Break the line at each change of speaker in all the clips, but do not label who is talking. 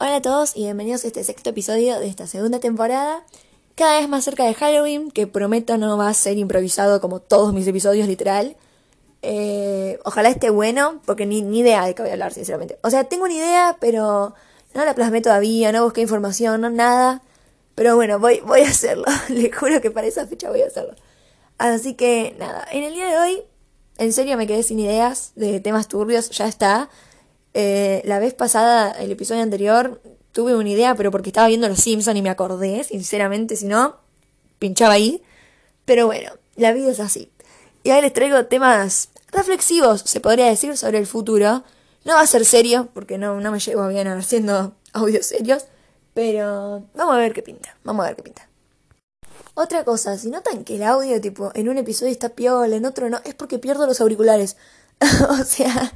Hola a todos y bienvenidos a este sexto episodio de esta segunda temporada. Cada vez más cerca de Halloween, que prometo no va a ser improvisado como todos mis episodios, literal. Eh, ojalá esté bueno, porque ni, ni idea de qué voy a hablar, sinceramente. O sea, tengo una idea, pero no la plasmé todavía, no busqué información, no nada. Pero bueno, voy, voy a hacerlo. Les juro que para esa fecha voy a hacerlo. Así que nada, en el día de hoy, en serio me quedé sin ideas de temas turbios, ya está. Eh, la vez pasada, el episodio anterior, tuve una idea, pero porque estaba viendo Los Simpsons y me acordé, sinceramente, si no, pinchaba ahí. Pero bueno, la vida es así. Y ahora les traigo temas reflexivos, se podría decir, sobre el futuro. No va a ser serio, porque no, no me llevo bien haciendo audios serios. Pero vamos a ver qué pinta, vamos a ver qué pinta. Otra cosa, si notan que el audio, tipo, en un episodio está piola, en otro no, es porque pierdo los auriculares. o sea,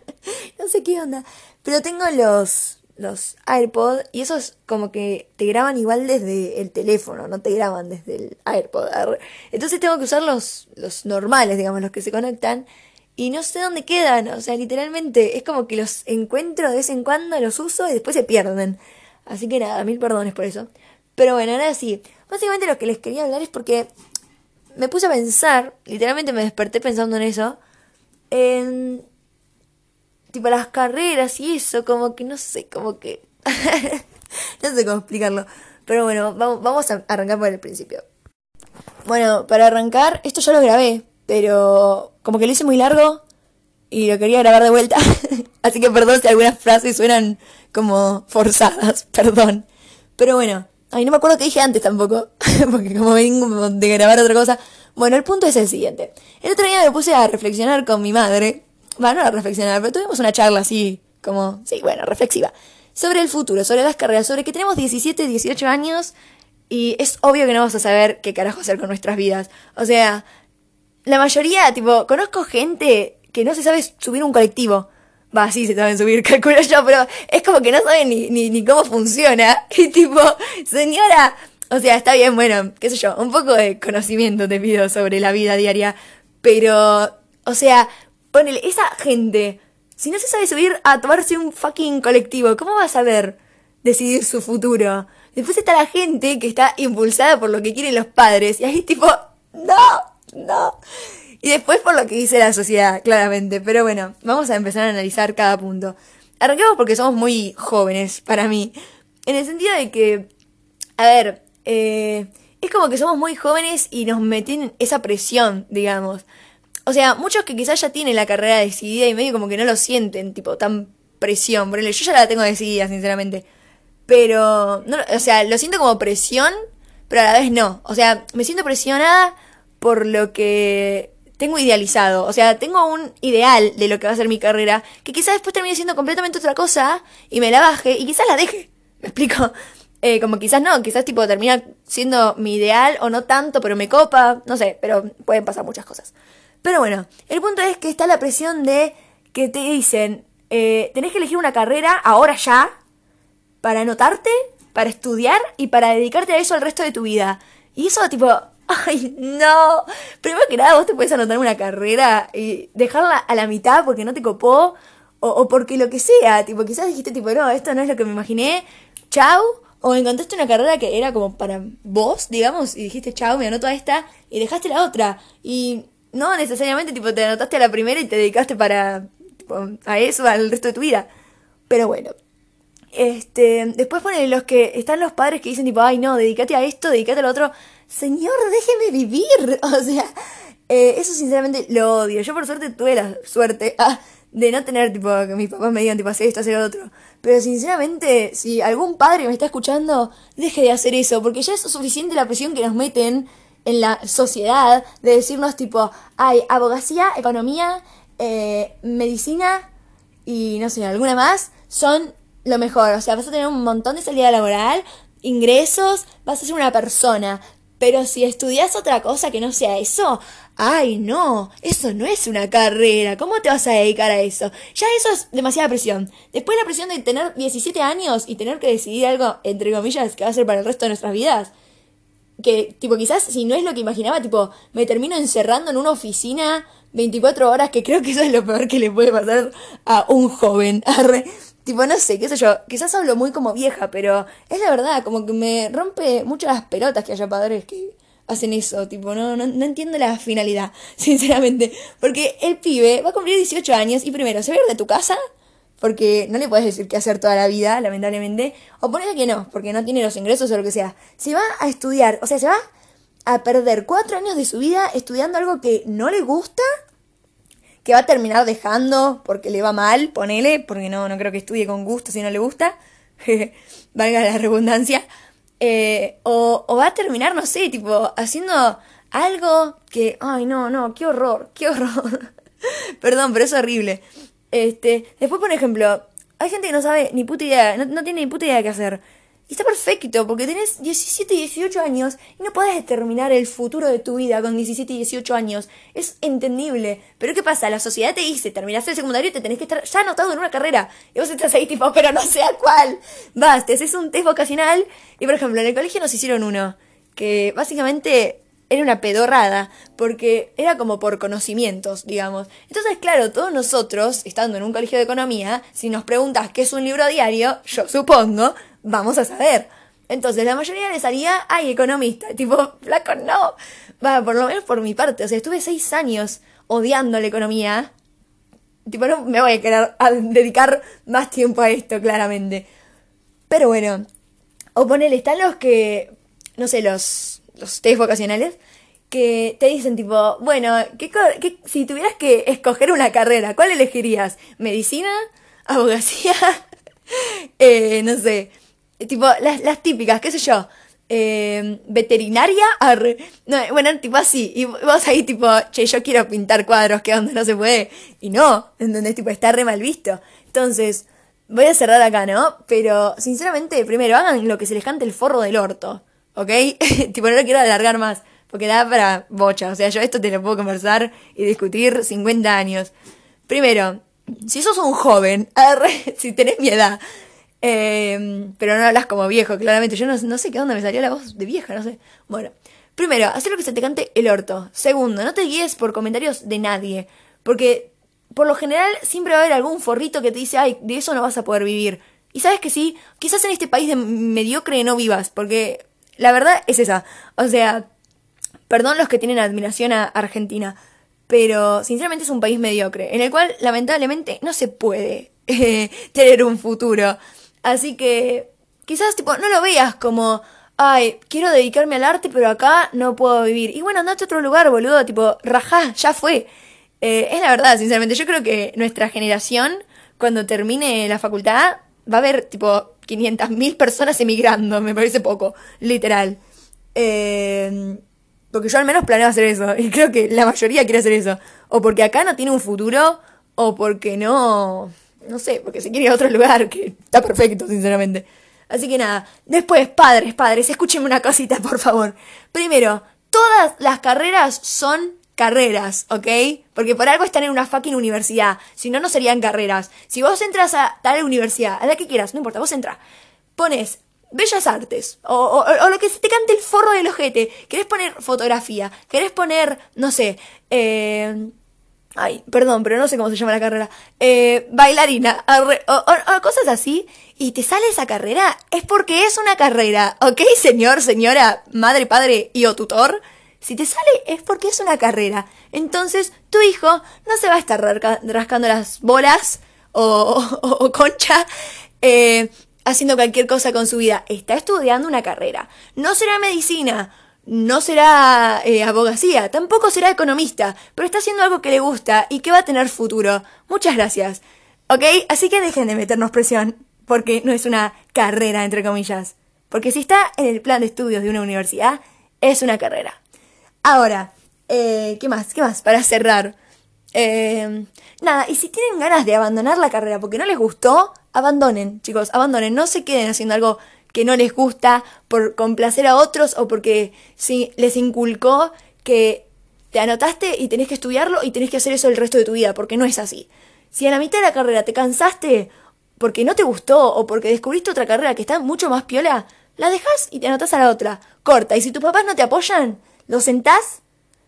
no sé qué onda. Pero tengo los, los AirPods y esos como que te graban igual desde el teléfono, no te graban desde el AirPod. Entonces tengo que usar los, los normales, digamos, los que se conectan. Y no sé dónde quedan, o sea, literalmente es como que los encuentro de vez en cuando, los uso y después se pierden. Así que nada, mil perdones por eso. Pero bueno, ahora sí, básicamente lo que les quería hablar es porque me puse a pensar, literalmente me desperté pensando en eso, en tipo las carreras y eso, como que no sé, como que no sé cómo explicarlo. Pero bueno, vamos, a arrancar por el principio. Bueno, para arrancar, esto ya lo grabé, pero como que lo hice muy largo y lo quería grabar de vuelta. Así que perdón si algunas frases suenan como forzadas, perdón. Pero bueno, ay, no me acuerdo qué dije antes tampoco, porque como vengo de grabar otra cosa. Bueno, el punto es el siguiente. El otro día me puse a reflexionar con mi madre. Bueno, no a reflexionar, pero tuvimos una charla así, como, sí, bueno, reflexiva. Sobre el futuro, sobre las carreras, sobre que tenemos 17, 18 años y es obvio que no vamos a saber qué carajo hacer con nuestras vidas. O sea, la mayoría, tipo, conozco gente que no se sabe subir un colectivo. Va, sí, se saben subir, calculo yo, pero es como que no saben ni, ni, ni cómo funciona. Y tipo, señora, o sea, está bien, bueno, qué sé yo, un poco de conocimiento te pido sobre la vida diaria. Pero, o sea, ponele, esa gente, si no se sabe subir a tomarse un fucking colectivo, ¿cómo va a saber decidir su futuro? Después está la gente que está impulsada por lo que quieren los padres. Y ahí tipo, no, no. Y después por lo que dice la sociedad, claramente. Pero bueno, vamos a empezar a analizar cada punto. Arranquemos porque somos muy jóvenes, para mí. En el sentido de que, a ver, eh, es como que somos muy jóvenes y nos meten esa presión, digamos. O sea, muchos que quizás ya tienen la carrera decidida y medio como que no lo sienten, tipo, tan presión. Por yo ya la tengo decidida, sinceramente. Pero, no, o sea, lo siento como presión, pero a la vez no. O sea, me siento presionada por lo que tengo idealizado. O sea, tengo un ideal de lo que va a ser mi carrera, que quizás después termine siendo completamente otra cosa y me la baje y quizás la deje. ¿Me explico? Eh, como quizás no, quizás tipo termina siendo mi ideal o no tanto, pero me copa, no sé, pero pueden pasar muchas cosas. Pero bueno, el punto es que está la presión de que te dicen, eh, tenés que elegir una carrera ahora ya, para anotarte, para estudiar y para dedicarte a eso el resto de tu vida. Y eso tipo, ay, no. Primero que nada, vos te puedes anotar una carrera y dejarla a la mitad porque no te copó o, o porque lo que sea. Tipo, quizás dijiste tipo, no, esto no es lo que me imaginé, chau o encontraste una carrera que era como para vos, digamos, y dijiste, chao, me anoto a esta, y dejaste la otra. Y no necesariamente, tipo, te anotaste a la primera y te dedicaste para, a eso, al resto de tu vida. Pero bueno. Este, después ponen los que están los padres que dicen tipo, ay no, dedícate a esto, dedícate a lo otro. Señor, déjeme vivir. O sea, eh, eso sinceramente lo odio. Yo por suerte tuve la suerte ah, de no tener, tipo, que mis papás me digan, tipo, hacer esto, hacer lo otro. Pero sinceramente, si algún padre me está escuchando, deje de hacer eso, porque ya es suficiente la presión que nos meten en la sociedad de decirnos, tipo, hay abogacía, economía, eh, medicina y no sé, alguna más, son lo mejor. O sea, vas a tener un montón de salida laboral, ingresos, vas a ser una persona. Pero si estudias otra cosa que no sea eso, ay no, eso no es una carrera, ¿cómo te vas a dedicar a eso? Ya eso es demasiada presión. Después la presión de tener 17 años y tener que decidir algo, entre comillas, que va a ser para el resto de nuestras vidas. Que, tipo, quizás si no es lo que imaginaba, tipo, me termino encerrando en una oficina 24 horas, que creo que eso es lo peor que le puede pasar a un joven. Tipo, no sé, qué sé yo, quizás hablo muy como vieja, pero es la verdad, como que me rompe mucho las pelotas que haya padres que hacen eso, tipo, no, no, no entiendo la finalidad, sinceramente. Porque el pibe va a cumplir 18 años y primero, ¿se va a ir de tu casa? Porque no le puedes decir qué hacer toda la vida, lamentablemente. O ponele que no, porque no tiene los ingresos o lo que sea. Se va a estudiar, o sea, se va a perder cuatro años de su vida estudiando algo que no le gusta que va a terminar dejando porque le va mal, ponele, porque no, no creo que estudie con gusto si no le gusta, valga la redundancia, eh, o, o va a terminar, no sé, tipo, haciendo algo que, ay, no, no, qué horror, qué horror. Perdón, pero es horrible. Este, después, por ejemplo, hay gente que no sabe ni puta idea, no, no tiene ni puta idea de qué hacer. Y está perfecto, porque tenés 17 y 18 años y no podés determinar el futuro de tu vida con 17 y 18 años. Es entendible. Pero ¿qué pasa? La sociedad te dice, terminaste el secundario y te tenés que estar ya anotado en una carrera. Y vos estás ahí tipo, pero no sé a cuál. Vas, te haces un test vocacional. Y por ejemplo, en el colegio nos hicieron uno. Que básicamente era una pedorrada, porque era como por conocimientos, digamos. Entonces, claro, todos nosotros, estando en un colegio de economía, si nos preguntas qué es un libro diario, yo supongo, vamos a saber. Entonces, la mayoría les salía, ay, economista. Tipo, flaco, no. Va, por lo menos por mi parte. O sea, estuve seis años odiando la economía. Tipo, no me voy a querer dedicar más tiempo a esto, claramente. Pero bueno. O ponele, están los que, no sé, los, los test vocacionales, que te dicen tipo, bueno, ¿qué, qué, si tuvieras que escoger una carrera, ¿cuál elegirías? ¿Medicina? ¿Abogacía? eh, no sé, tipo, las, las típicas, qué sé yo. Eh, veterinaria, No, bueno, tipo así. Y vos ahí, tipo, che, yo quiero pintar cuadros, ¿qué onda? No se puede. Y no, ¿entendés? Tipo, está re mal visto. Entonces, voy a cerrar acá, ¿no? Pero, sinceramente, primero, hagan lo que se les cante el forro del orto, ¿ok? tipo, no lo quiero alargar más, porque da para bocha. O sea, yo esto te lo puedo conversar y discutir 50 años. Primero, si sos un joven, si tenés mi edad, Em, pero no hablas como viejo, claramente. Yo no, no sé qué onda me salió la voz de vieja, no sé. Bueno, primero, hacer lo que se te cante el orto. Segundo, no te guíes por comentarios de nadie. Porque por lo general siempre va a haber algún forrito que te dice, ay, de eso no vas a poder vivir. Y sabes que sí, quizás en este país de mediocre no vivas, porque la verdad es esa. O sea, perdón los que tienen admiración a Argentina, pero sinceramente es un país mediocre, en el cual lamentablemente no se puede eh, tener un futuro. Así que quizás tipo no lo veas como, ay, quiero dedicarme al arte, pero acá no puedo vivir. Y bueno, andate a otro lugar, boludo, tipo, rajá, ya fue. Eh, es la verdad, sinceramente, yo creo que nuestra generación, cuando termine la facultad, va a haber tipo 500.000 personas emigrando, me parece poco, literal. Eh, porque yo al menos planeo hacer eso, y creo que la mayoría quiere hacer eso. O porque acá no tiene un futuro, o porque no no sé, porque se quiere ir a otro lugar, que está perfecto, sinceramente. Así que nada, después, padres, padres, escúchenme una cosita, por favor. Primero, todas las carreras son carreras, ¿ok? Porque por algo están en una fucking universidad. Si no, no serían carreras. Si vos entras a tal universidad, a la que quieras, no importa, vos entras. Pones Bellas Artes, o, o, lo que se te cante el forro del ojete. Querés poner fotografía, querés poner, no sé, eh Ay, perdón, pero no sé cómo se llama la carrera. Eh, bailarina, o, cosas así. Y te sale esa carrera, es porque es una carrera, ¿ok, señor, señora, madre, padre y o tutor? Si te sale es porque es una carrera. Entonces, tu hijo no se va a estar rascando las bolas o, concha eh, haciendo cualquier cosa con su vida. Está estudiando una carrera. No será medicina, no será eh, abogacía, tampoco será economista, pero está haciendo algo que le gusta y que va a tener futuro. Muchas gracias. ¿Ok? Así que dejen de meternos presión, porque no es una carrera, entre comillas. Porque si está en el plan de estudios de una universidad, es una carrera. Ahora, eh, ¿qué más? ¿Qué más? Para cerrar. Eh, nada, y si tienen ganas de abandonar la carrera porque no les gustó, abandonen, chicos, abandonen, no se queden haciendo algo que no les gusta por complacer a otros o porque si les inculcó que te anotaste y tenés que estudiarlo y tenés que hacer eso el resto de tu vida, porque no es así. Si a la mitad de la carrera te cansaste porque no te gustó o porque descubriste otra carrera que está mucho más piola, la dejas y te anotas a la otra. Corta. Y si tus papás no te apoyan, lo sentás,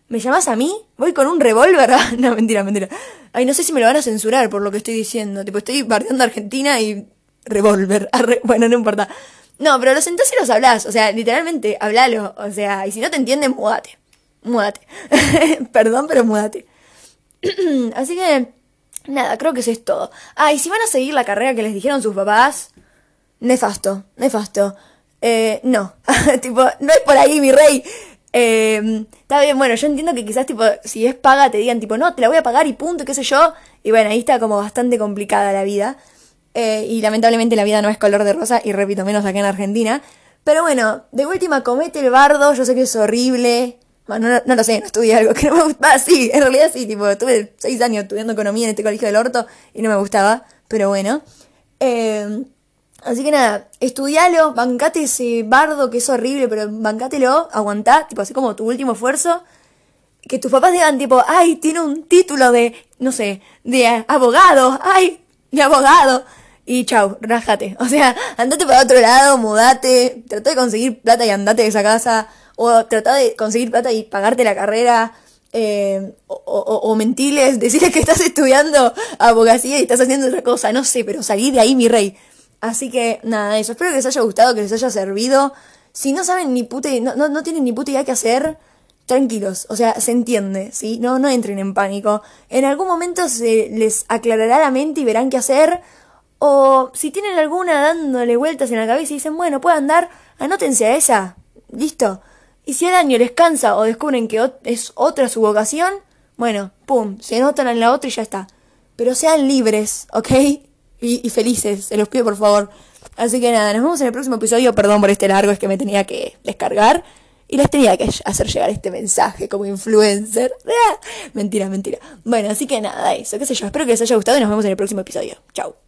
me llamas a mí, voy con un revólver. no, mentira, mentira. Ay, no sé si me lo van a censurar por lo que estoy diciendo. Tipo, estoy bardeando Argentina y Revolver. bueno, no importa. No, pero los sentás y los hablas. O sea, literalmente, hablalo. O sea, y si no te entienden, mudate. Mudate. Perdón, pero mudate. Así que, nada, creo que eso es todo. Ah, y si van a seguir la carrera que les dijeron sus papás, nefasto, nefasto. Eh, no, tipo, no es por ahí, mi rey. Eh, está bien, bueno, yo entiendo que quizás, tipo, si es paga, te digan, tipo, no, te la voy a pagar y punto, qué sé yo. Y bueno, ahí está como bastante complicada la vida. Eh, y lamentablemente la vida no es color de rosa, y repito, menos acá en Argentina. Pero bueno, de última comete el bardo, yo sé que es horrible. Bueno, no, no, lo sé, no estudié algo que no me gustaba. Sí, en realidad sí, tipo, tuve seis años estudiando economía en este colegio del orto y no me gustaba, pero bueno. Eh, Así que nada, estudialo, bancate ese bardo que es horrible, pero bancátelo, aguantá, tipo así como tu último esfuerzo. Que tus papás digan tipo, ay, tiene un título de, no sé, de abogado, ay, de abogado. Y chau, rájate. O sea, andate para otro lado, mudate, trata de conseguir plata y andate de esa casa. O trata de conseguir plata y pagarte la carrera. Eh, o, o, o, mentirles, decirles que estás estudiando abogacía y estás haciendo otra cosa, no sé, pero salí de ahí, mi rey. Así que nada, eso. Espero que les haya gustado, que les haya servido. Si no saben ni puta, no, no, no tienen ni puta idea qué hacer, tranquilos. O sea, se entiende, ¿sí? No, no entren en pánico. En algún momento se les aclarará la mente y verán qué hacer. O si tienen alguna dándole vueltas en la cabeza y dicen, bueno, puedo andar, anótense a esa. Listo. Y si el año les cansa o descubren que es otra su vocación, bueno, pum, se anotan en la otra y ya está. Pero sean libres, ¿ok? y, felices, se los pido por favor. Así que nada, nos vemos en el próximo episodio. Perdón por este largo, es que me tenía que descargar. Y les tenía que hacer llegar este mensaje como influencer. mentira, mentira. Bueno, así que nada, eso, qué sé yo. Espero que les haya gustado y nos vemos en el próximo episodio. Chao.